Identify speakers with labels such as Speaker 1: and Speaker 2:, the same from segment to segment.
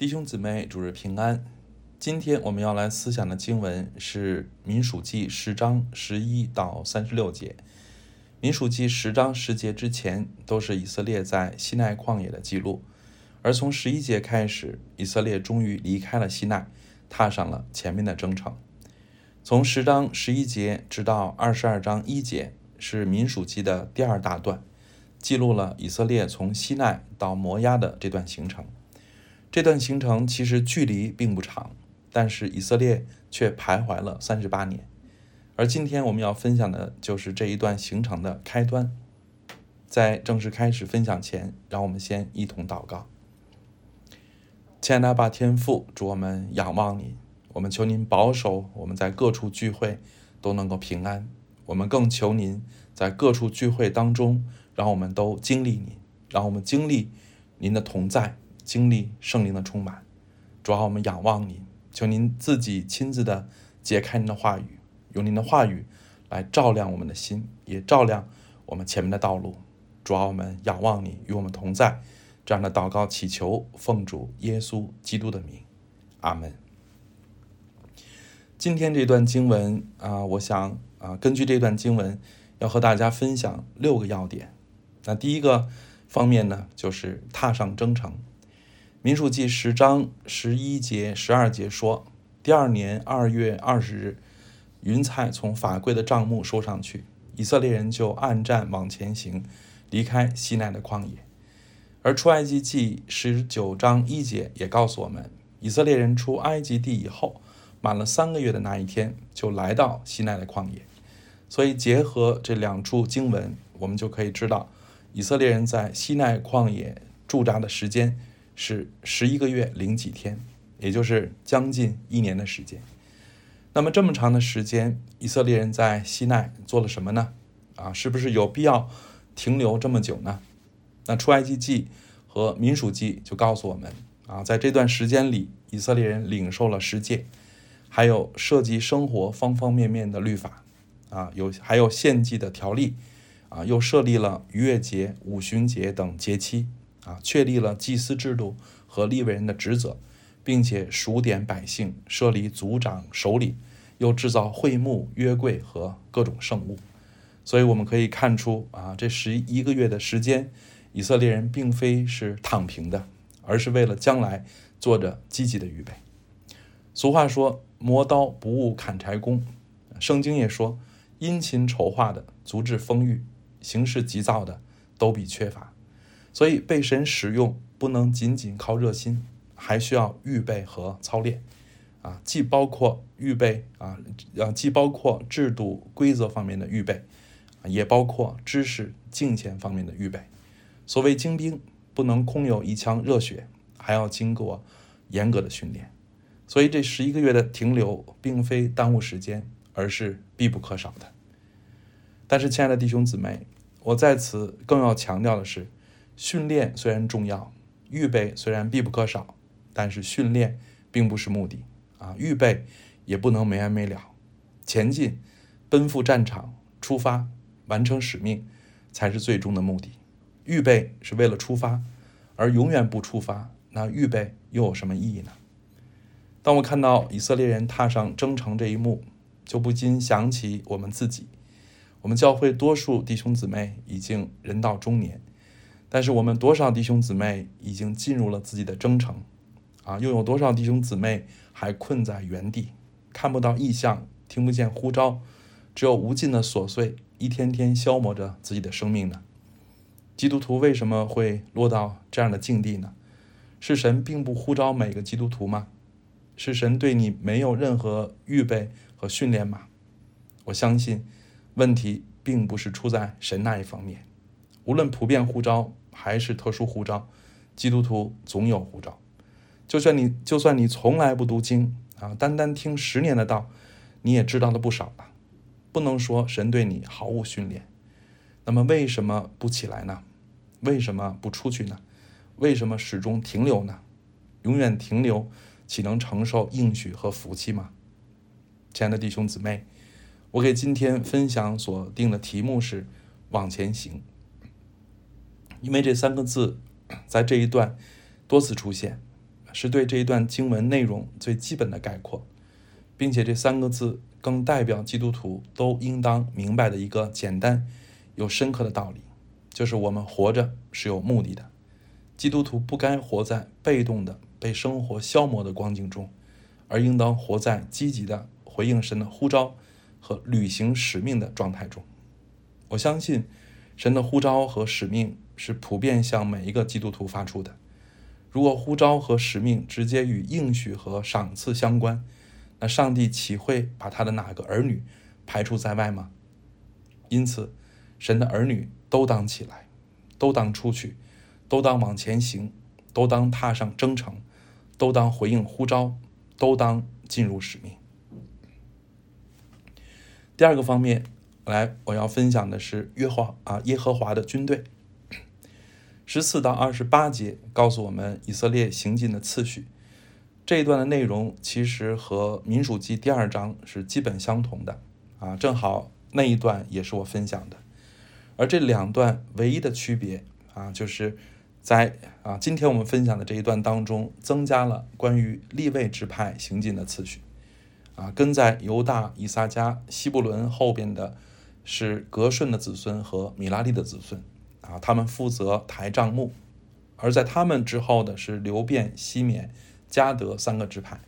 Speaker 1: 弟兄姊妹，主日平安。今天我们要来思想的经文是《民数记》十章十一到三十六节。《民数记》十章十节之前都是以色列在西奈旷野的记录，而从十一节开始，以色列终于离开了西奈，踏上了前面的征程。从十章十一节直到二十二章一节是《民数记》的第二大段，记录了以色列从西奈到摩押的这段行程。这段行程其实距离并不长，但是以色列却徘徊了三十八年。而今天我们要分享的就是这一段行程的开端。在正式开始分享前，让我们先一同祷告。亲爱的阿爸天父，祝我们仰望你，我们求您保守我们在各处聚会都能够平安。我们更求您在各处聚会当中，让我们都经历您，让我们经历您的同在。经历圣灵的充满，主要我们仰望你，求您自己亲自的解开您的话语，用您的话语来照亮我们的心，也照亮我们前面的道路。主要我们仰望你，与我们同在。这样的祷告祈求，奉主耶稣基督的名，阿门。今天这段经文啊，我想啊，根据这段经文，要和大家分享六个要点。那第一个方面呢，就是踏上征程。民数记十章十一节、十二节说：“第二年二月二十日，云彩从法柜的帐幕收上去，以色列人就按战往前行，离开西奈的旷野。”而出埃及记十九章一节也告诉我们，以色列人出埃及地以后，满了三个月的那一天，就来到西奈的旷野。所以结合这两处经文，我们就可以知道，以色列人在西奈旷野驻扎的时间。是十一个月零几天，也就是将近一年的时间。那么这么长的时间，以色列人在西奈做了什么呢？啊，是不是有必要停留这么久呢？那出埃及记和民数记就告诉我们啊，在这段时间里，以色列人领受了十诫，还有涉及生活方方面面的律法啊，有还有献祭的条例啊，又设立了逾越节、五旬节等节期。啊，确立了祭司制度和立位人的职责，并且数点百姓，设立族长、首领，又制造会幕、约柜和各种圣物。所以我们可以看出，啊，这十一个月的时间，以色列人并非是躺平的，而是为了将来做着积极的预备。俗话说：“磨刀不误砍柴工。”圣经也说：“殷勤筹划的足智丰裕，行事急躁的都比缺乏。”所以被神使用不能仅仅靠热心，还需要预备和操练，啊，既包括预备啊，呃，既包括制度规则方面的预备，也包括知识敬虔方面的预备。所谓精兵，不能空有一腔热血，还要经过严格的训练。所以这十一个月的停留，并非耽误时间，而是必不可少的。但是，亲爱的弟兄姊妹，我在此更要强调的是。训练虽然重要，预备虽然必不可少，但是训练并不是目的啊，预备也不能没完没了。前进，奔赴战场，出发，完成使命，才是最终的目的。预备是为了出发，而永远不出发，那预备又有什么意义呢？当我看到以色列人踏上征程这一幕，就不禁想起我们自己。我们教会多数弟兄姊妹已经人到中年。但是我们多少弟兄姊妹已经进入了自己的征程，啊，又有多少弟兄姊妹还困在原地，看不到异象，听不见呼召，只有无尽的琐碎，一天天消磨着自己的生命呢？基督徒为什么会落到这样的境地呢？是神并不呼召每个基督徒吗？是神对你没有任何预备和训练吗？我相信，问题并不是出在神那一方面，无论普遍呼召。还是特殊护照，基督徒总有护照。就算你就算你从来不读经啊，单单听十年的道，你也知道了不少了。不能说神对你毫无训练。那么为什么不起来呢？为什么不出去呢？为什么始终停留呢？永远停留，岂能承受应许和福气吗？亲爱的弟兄姊妹，我给今天分享所定的题目是往前行。因为这三个字，在这一段多次出现，是对这一段经文内容最基本的概括，并且这三个字更代表基督徒都应当明白的一个简单又深刻的道理，就是我们活着是有目的的。基督徒不该活在被动的被生活消磨的光景中，而应当活在积极的回应神的呼召和履行使命的状态中。我相信，神的呼召和使命是普遍向每一个基督徒发出的。如果呼召和使命直接与应许和赏赐相关，那上帝岂会把他的哪个儿女排除在外吗？因此，神的儿女都当起来，都当出去，都当往前行，都当踏上征程，都当回应呼召，都当进入使命。第二个方面，来我要分享的是约华啊耶和华的军队。十四到二十八节告诉我们以色列行进的次序。这一段的内容其实和民数记第二章是基本相同的啊，正好那一段也是我分享的。而这两段唯一的区别啊，就是在啊今天我们分享的这一段当中，增加了关于立位支派行进的次序啊，跟在犹大、以撒加、西布伦后边的是格顺的子孙和米拉利的子孙。啊，他们负责抬帐幕，而在他们之后的是流变、西缅、加德三个支派，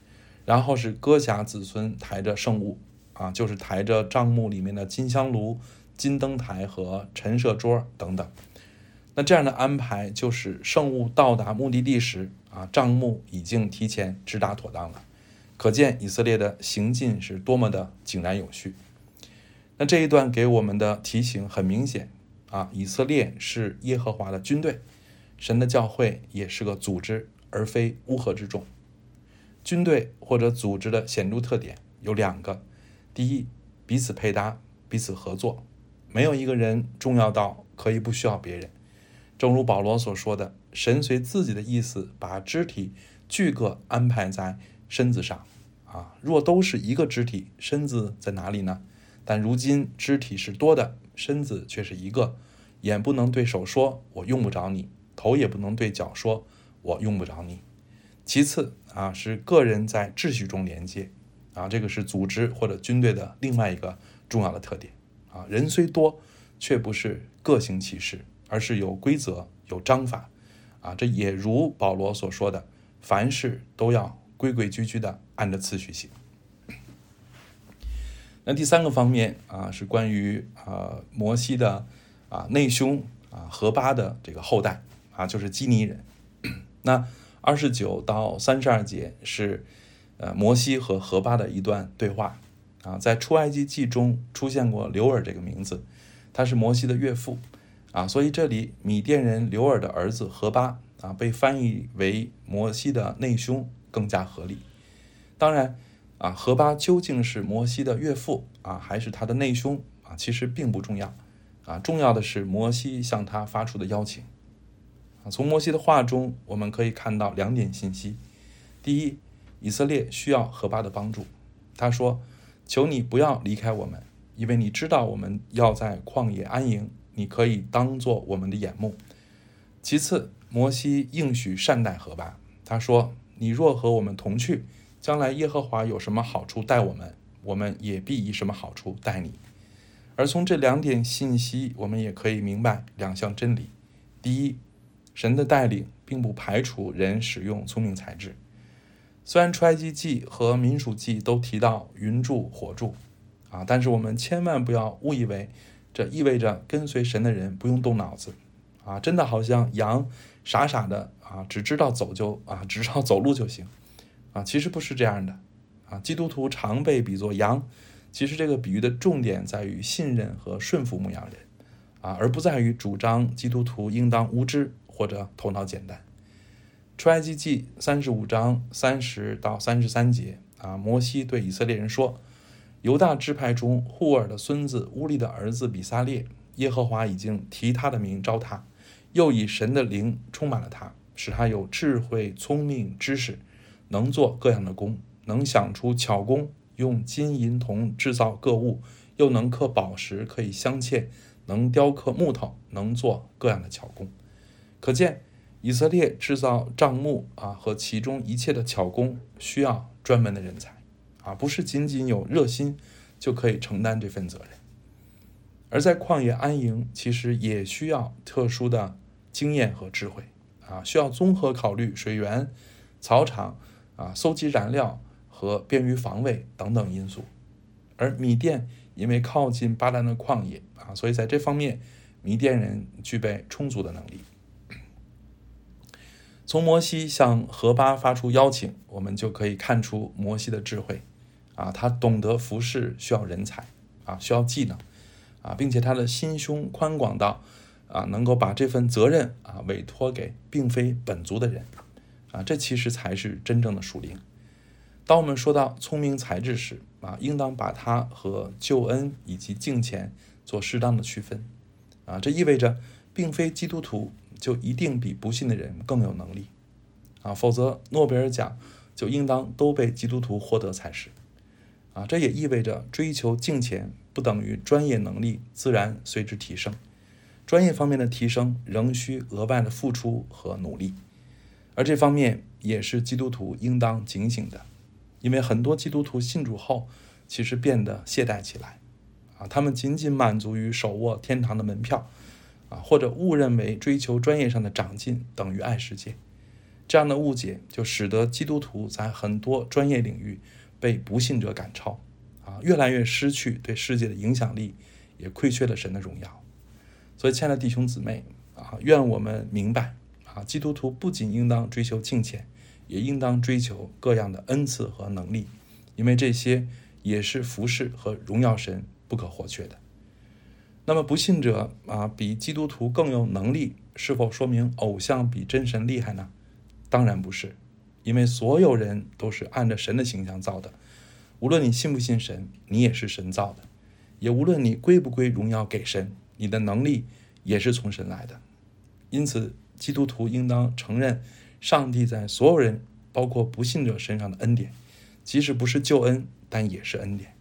Speaker 1: 然后是哥侠子孙抬着圣物，啊，就是抬着帐幕里面的金香炉、金灯台和陈设桌等等。那这样的安排，就是圣物到达目的地时，啊，帐幕已经提前直达妥当了，可见以色列的行进是多么的井然有序。那这一段给我们的提醒很明显。啊，以色列是耶和华的军队，神的教会也是个组织，而非乌合之众。军队或者组织的显著特点有两个：第一，彼此配搭，彼此合作，没有一个人重要到可以不需要别人。正如保罗所说的，神随自己的意思把肢体俱各安排在身子上。啊，若都是一个肢体，身子在哪里呢？但如今肢体是多的。身子却是一个，眼不能对手说“我用不着你”，头也不能对脚说“我用不着你”。其次啊，是个人在秩序中连接，啊，这个是组织或者军队的另外一个重要的特点。啊，人虽多，却不是各行其事，而是有规则、有章法。啊，这也如保罗所说的，凡事都要规规矩矩的按着次序行。那第三个方面啊，是关于啊摩西的啊内兄啊何巴的这个后代啊，就是基尼人。那二十九到三十二节是呃摩西和何巴的一段对话啊，在出埃及记中出现过刘尔这个名字，他是摩西的岳父啊，所以这里米甸人刘尔的儿子何巴啊被翻译为摩西的内兄更加合理。当然。啊，何巴究竟是摩西的岳父啊，还是他的内兄啊？其实并不重要，啊，重要的是摩西向他发出的邀请。啊，从摩西的话中，我们可以看到两点信息：第一，以色列需要何巴的帮助。他说：“求你不要离开我们，因为你知道我们要在旷野安营，你可以当做我们的眼目。”其次，摩西应许善待何巴。他说：“你若和我们同去。”将来耶和华有什么好处待我们，我们也必以什么好处待你。而从这两点信息，我们也可以明白两项真理：第一，神的带领并不排除人使用聪明才智。虽然出埃及记和民数记都提到云柱火柱，啊，但是我们千万不要误以为这意味着跟随神的人不用动脑子，啊，真的好像羊傻傻的啊，只知道走就啊，只知道走路就行。啊，其实不是这样的，啊，基督徒常被比作羊，其实这个比喻的重点在于信任和顺服牧羊人，啊，而不在于主张基督徒应当无知或者头脑简单。出埃及记三十五章三十到三十三节，啊，摩西对以色列人说：“犹大支派中户尔的孙子乌利的儿子比撒列，耶和华已经提他的名招他，又以神的灵充满了他，使他有智慧、聪明、知识。”能做各样的工，能想出巧工，用金银铜制造各物，又能刻宝石，可以镶嵌，能雕刻木头，能做各样的巧工。可见以色列制造帐幕啊和其中一切的巧工需要专门的人才啊，不是仅仅有热心就可以承担这份责任。而在旷野安营，其实也需要特殊的经验和智慧啊，需要综合考虑水源、草场啊、搜集燃料和便于防卫等等因素。而米甸因为靠近巴兰的旷野啊，所以在这方面，米甸人具备充足的能力。从摩西向何巴发出邀请，我们就可以看出摩西的智慧啊，他懂得服侍需要人才啊，需要技能。啊，并且他的心胸宽广到，啊，能够把这份责任啊委托给并非本族的人，啊，这其实才是真正的属灵。当我们说到聪明才智时，啊，应当把它和救恩以及敬虔做适当的区分，啊，这意味着并非基督徒就一定比不信的人更有能力，啊，否则诺贝尔奖就应当都被基督徒获得才是，啊，这也意味着追求敬虔。不等于专业能力自然随之提升，专业方面的提升仍需额外的付出和努力，而这方面也是基督徒应当警醒的，因为很多基督徒信主后，其实变得懈怠起来，啊，他们仅仅满足于手握天堂的门票，啊，或者误认为追求专业上的长进等于爱世界，这样的误解就使得基督徒在很多专业领域被不信者赶超。啊，越来越失去对世界的影响力，也亏缺了神的荣耀。所以，亲爱的弟兄姊妹啊，愿我们明白啊，基督徒不仅应当追求敬虔，也应当追求各样的恩赐和能力，因为这些也是服侍和荣耀神不可或缺的。那么，不信者啊，比基督徒更有能力，是否说明偶像比真神厉害呢？当然不是，因为所有人都是按着神的形象造的。无论你信不信神，你也是神造的；也无论你归不归荣耀给神，你的能力也是从神来的。因此，基督徒应当承认上帝在所有人，包括不信者身上的恩典，即使不是救恩，但也是恩典，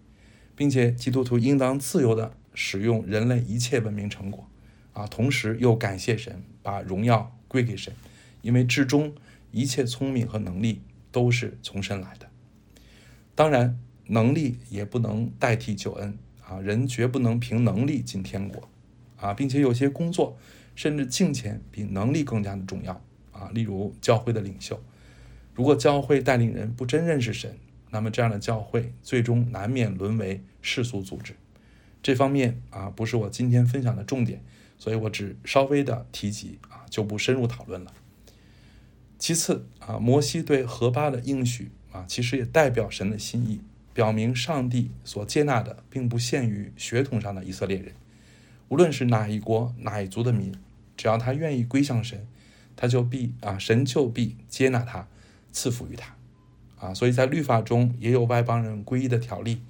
Speaker 1: 并且基督徒应当自由地使用人类一切文明成果，啊，同时又感谢神，把荣耀归给神，因为至终一切聪明和能力都是从神来的。当然。能力也不能代替救恩啊！人绝不能凭能力进天国啊！并且有些工作甚至敬虔比能力更加的重要啊！例如教会的领袖，如果教会带领人不真认识神，那么这样的教会最终难免沦为世俗组织。这方面啊，不是我今天分享的重点，所以我只稍微的提及啊，就不深入讨论了。其次啊，摩西对何巴的应许啊，其实也代表神的心意。表明上帝所接纳的，并不限于血统上的以色列人，无论是哪一国哪一族的民，只要他愿意归向神，他就必啊，神就必接纳他，赐福于他，啊，所以在律法中也有外邦人归依的条例，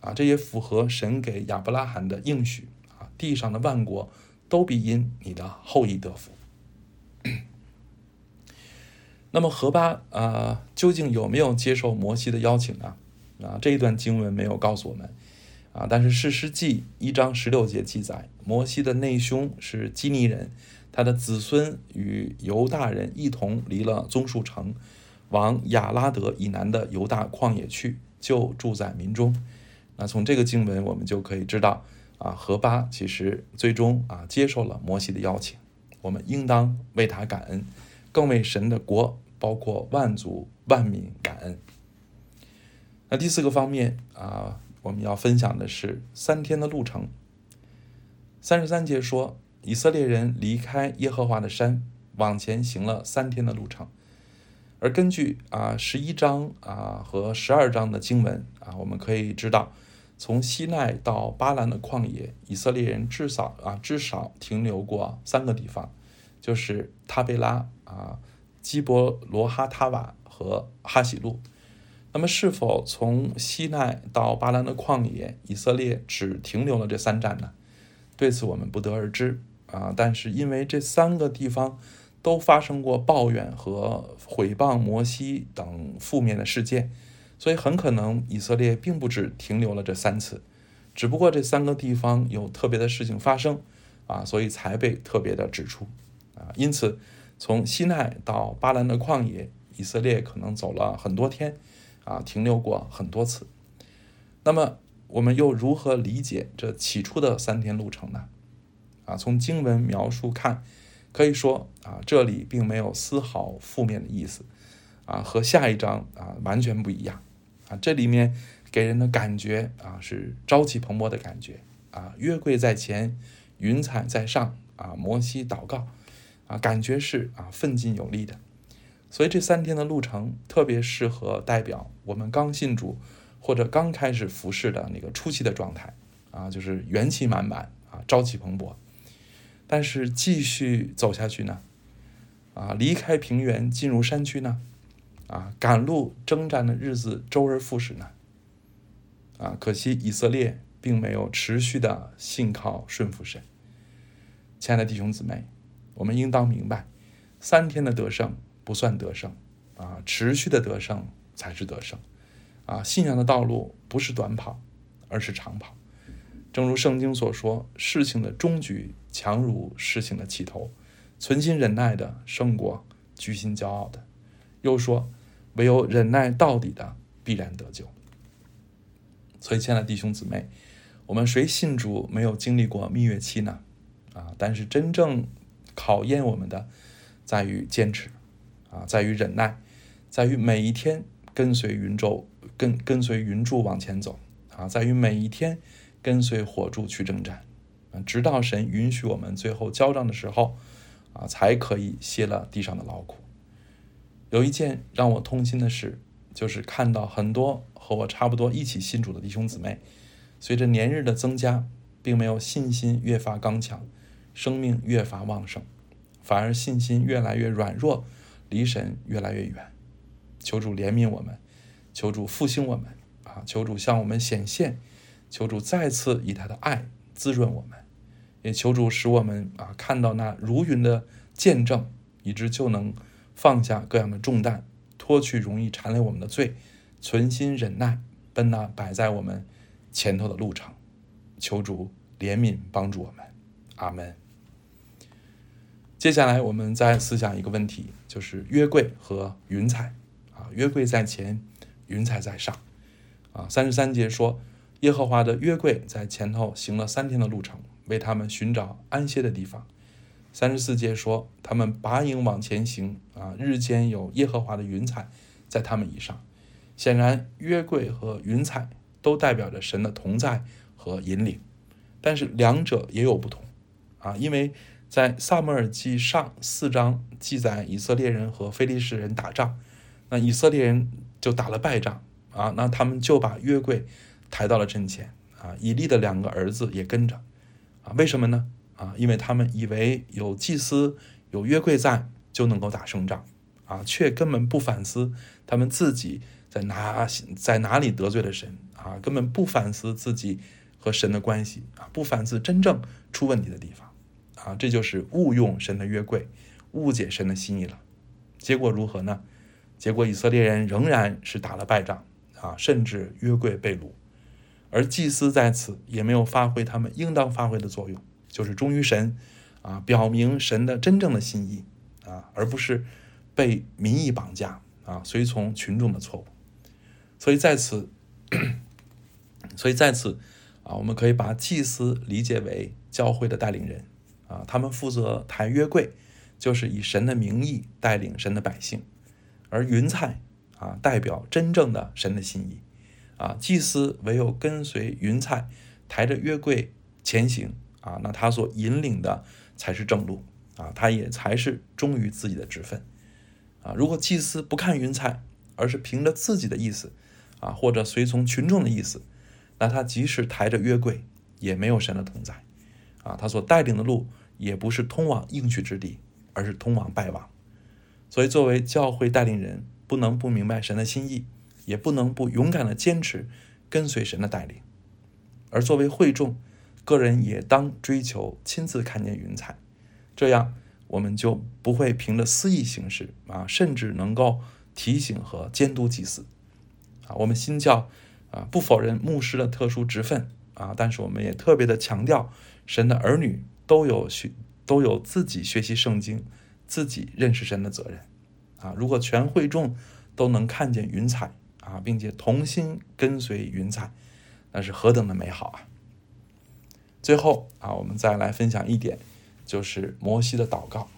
Speaker 1: 啊，这也符合神给亚伯拉罕的应许，啊，地上的万国都必因你的后裔得福。那么何巴啊，究竟有没有接受摩西的邀请呢？啊，这一段经文没有告诉我们，啊，但是《士师记》一章十六节记载，摩西的内兄是基尼人，他的子孙与犹大人一同离了棕树城，往亚拉德以南的犹大旷野去，就住在民中。那从这个经文，我们就可以知道，啊，何巴其实最终啊接受了摩西的邀请，我们应当为他感恩，更为神的国，包括万族万民感恩。那第四个方面啊，我们要分享的是三天的路程。三十三节说，以色列人离开耶和华的山，往前行了三天的路程。而根据啊十一章啊和十二章的经文啊，我们可以知道，从西奈到巴兰的旷野，以色列人至少啊至少停留过三个地方，就是塔贝拉啊、基伯罗哈塔瓦和哈喜路。那么，是否从西奈到巴兰的旷野，以色列只停留了这三站呢？对此我们不得而知啊。但是，因为这三个地方都发生过抱怨和毁谤摩西等负面的事件，所以很可能以色列并不只停留了这三次，只不过这三个地方有特别的事情发生啊，所以才被特别的指出啊。因此，从西奈到巴兰的旷野，以色列可能走了很多天，啊，停留过很多次。那么，我们又如何理解这起初的三天路程呢？啊，从经文描述看，可以说啊，这里并没有丝毫负面的意思，啊，和下一章啊完全不一样。啊，这里面给人的感觉啊是朝气蓬勃的感觉。啊，约柜在前，云彩在上。啊，摩西祷告，啊，感觉是啊奋进有力的。所以这三天的路程特别适合代表我们刚信主或者刚开始服侍的那个初期的状态。啊，就是元气满满啊，朝气蓬勃。但是继续走下去呢？啊，离开平原进入山区呢？啊，赶路征战的日子周而复始呢？啊，可惜以色列并没有持续的信靠顺服神。亲爱的弟兄姊妹，我们应当明白，三天的得胜不算得胜啊，持续的得胜才是得胜啊。信仰的道路不是短跑，而是长跑。正如圣经所说，事情的终局强如事情的起头，存心忍耐的胜过居心骄傲的。又说，唯有忍耐到底的，必然得救。所以，亲爱的弟兄姊妹，我们谁信主没有经历过蜜月期呢？啊，但是真正考验我们的，在于坚持，啊，在于忍耐，在于每一天跟随云舟，跟跟随云柱往前走，啊，在于每一天。跟随火柱去征战，啊，直到神允许我们最后交账的时候，啊，才可以歇了地上的劳苦。有一件让我痛心的事，就是看到很多和我差不多一起信主的弟兄姊妹，随着年日的增加，并没有信心越发刚强，生命越发旺盛，反而信心越来越软弱，离神越来越远。求主怜悯我们，求主复兴我们，啊，求主向我们显现。求主再次以他的爱滋润我们，也求主使我们啊看到那如云的见证，以致就能放下各样的重担，脱去容易缠累我们的罪，存心忍耐，奔那摆在我们前头的路程。求主怜悯帮助我们，阿门。接下来我们再思想一个问题，就是约柜和云彩啊，约柜在前，云彩在上啊。三十三节说。耶和华的约柜在前头行了三天的路程，为他们寻找安歇的地方。三十四节说，他们拔营往前行，啊，日间有耶和华的云彩在他们以上。显然，约柜和云彩都代表着神的同在和引领，但是两者也有不同，啊，因为在萨母尔记上四章记载以色列人和非利士人打仗，那以色列人就打了败仗，啊，那他们就把约柜。抬到了阵前啊，以利的两个儿子也跟着啊，为什么呢？啊，因为他们以为有祭司、有约柜在就能够打胜仗啊，却根本不反思他们自己在哪在哪里得罪了神啊，根本不反思自己和神的关系啊，不反思真正出问题的地方啊，这就是误用神的约柜，误解神的心意了。结果如何呢？结果以色列人仍然是打了败仗啊，甚至约柜被掳。而祭司在此也没有发挥他们应当发挥的作用，就是忠于神，啊，表明神的真正的心意，啊，而不是被民意绑架，啊，随从群众的错误。所以在此，所以在此，啊，我们可以把祭司理解为教会的带领人，啊，他们负责抬约柜，就是以神的名义带领神的百姓，而云彩，啊，代表真正的神的心意。啊，祭司唯有跟随云彩，抬着约柜前行啊，那他所引领的才是正路啊，他也才是忠于自己的职分啊。如果祭司不看云彩，而是凭着自己的意思啊，或者随从群众的意思，那他即使抬着约柜，也没有神的同在啊。他所带领的路也不是通往应许之地，而是通往败亡。所以，作为教会带领人，不能不明白神的心意。也不能不勇敢的坚持跟随神的带领，而作为会众，个人也当追求亲自看见云彩，这样我们就不会凭着私意行事啊，甚至能够提醒和监督祭司啊。我们新教啊不否认牧师的特殊职分啊，但是我们也特别的强调，神的儿女都有学都有自己学习圣经、自己认识神的责任啊！如果全会众都能看见云彩啊，并且同心跟随云彩，那是何等的美好啊！最后啊，我们再来分享一点，就是摩西的祷告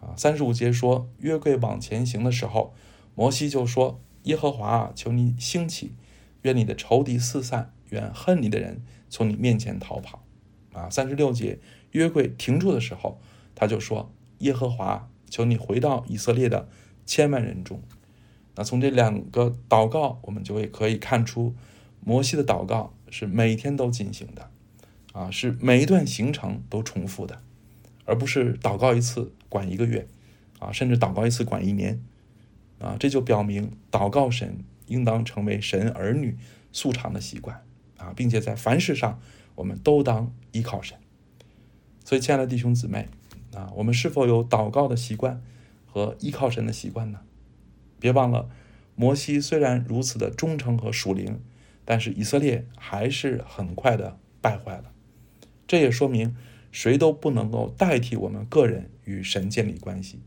Speaker 1: 啊。三十五节说，约柜往前行的时候，摩西就说：“耶和华啊，求你兴起，愿你的仇敌四散，愿恨你的人从你面前逃跑。”啊，三十六节，约柜停住的时候，他就说：“耶和华，求你回到以色列的千万人中。”那从这两个祷告，我们就会可以看出，摩西的祷告是每天都进行的，啊，是每一段行程都重复的，而不是祷告一次管一个月，啊，甚至祷告一次管一年，啊，这就表明祷告神应当成为神儿女素常的习惯，啊，并且在凡事上我们都当依靠神。所以，亲爱的弟兄姊妹，啊，我们是否有祷告的习惯和依靠神的习惯呢？别忘了，摩西虽然如此的忠诚和属灵，但是以色列还是很快的败坏了。这也说明，谁都不能够代替我们个人与神建立关系。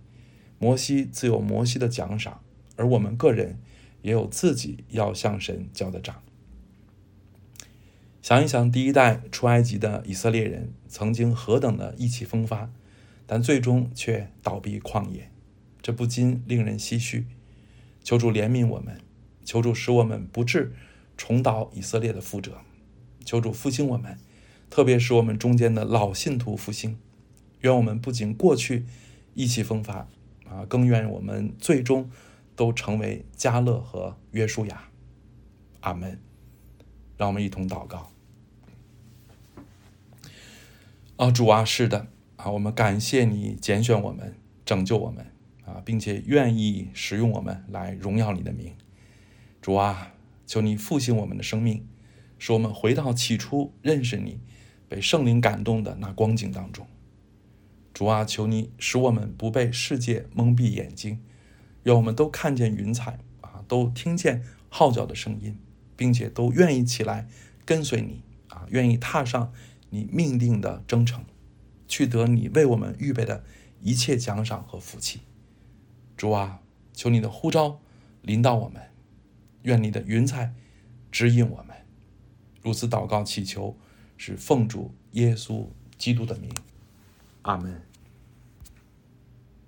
Speaker 1: 摩西自有摩西的奖赏，而我们个人也有自己要向神交的账。想一想，第一代出埃及的以色列人曾经何等的意气风发，但最终却倒闭旷野，这不禁令人唏嘘。求主怜悯我们，求主使我们不致重蹈以色列的覆辙。求主复兴我们，特别是我们中间的老信徒复兴。愿我们不仅过去意气风发啊，更愿我们最终都成为加勒和约书亚。阿门。让我们一同祷告。啊，主啊，是的啊，我们感谢你拣选我们，拯救我们。啊，并且愿意使用我们来荣耀你的名，主啊，求你复兴我们的生命，使我们回到起初认识你、被圣灵感动的那光景当中。主啊，求你使我们不被世界蒙蔽眼睛，让我们都看见云彩啊，都听见号角的声音，并且都愿意起来跟随你啊，愿意踏上你命定的征程，去得你为我们预备的一切奖赏和福气。主啊，求你的呼召临到我们，愿你的云彩指引我们。如此祷告祈求，是奉主耶稣基督的名。阿门。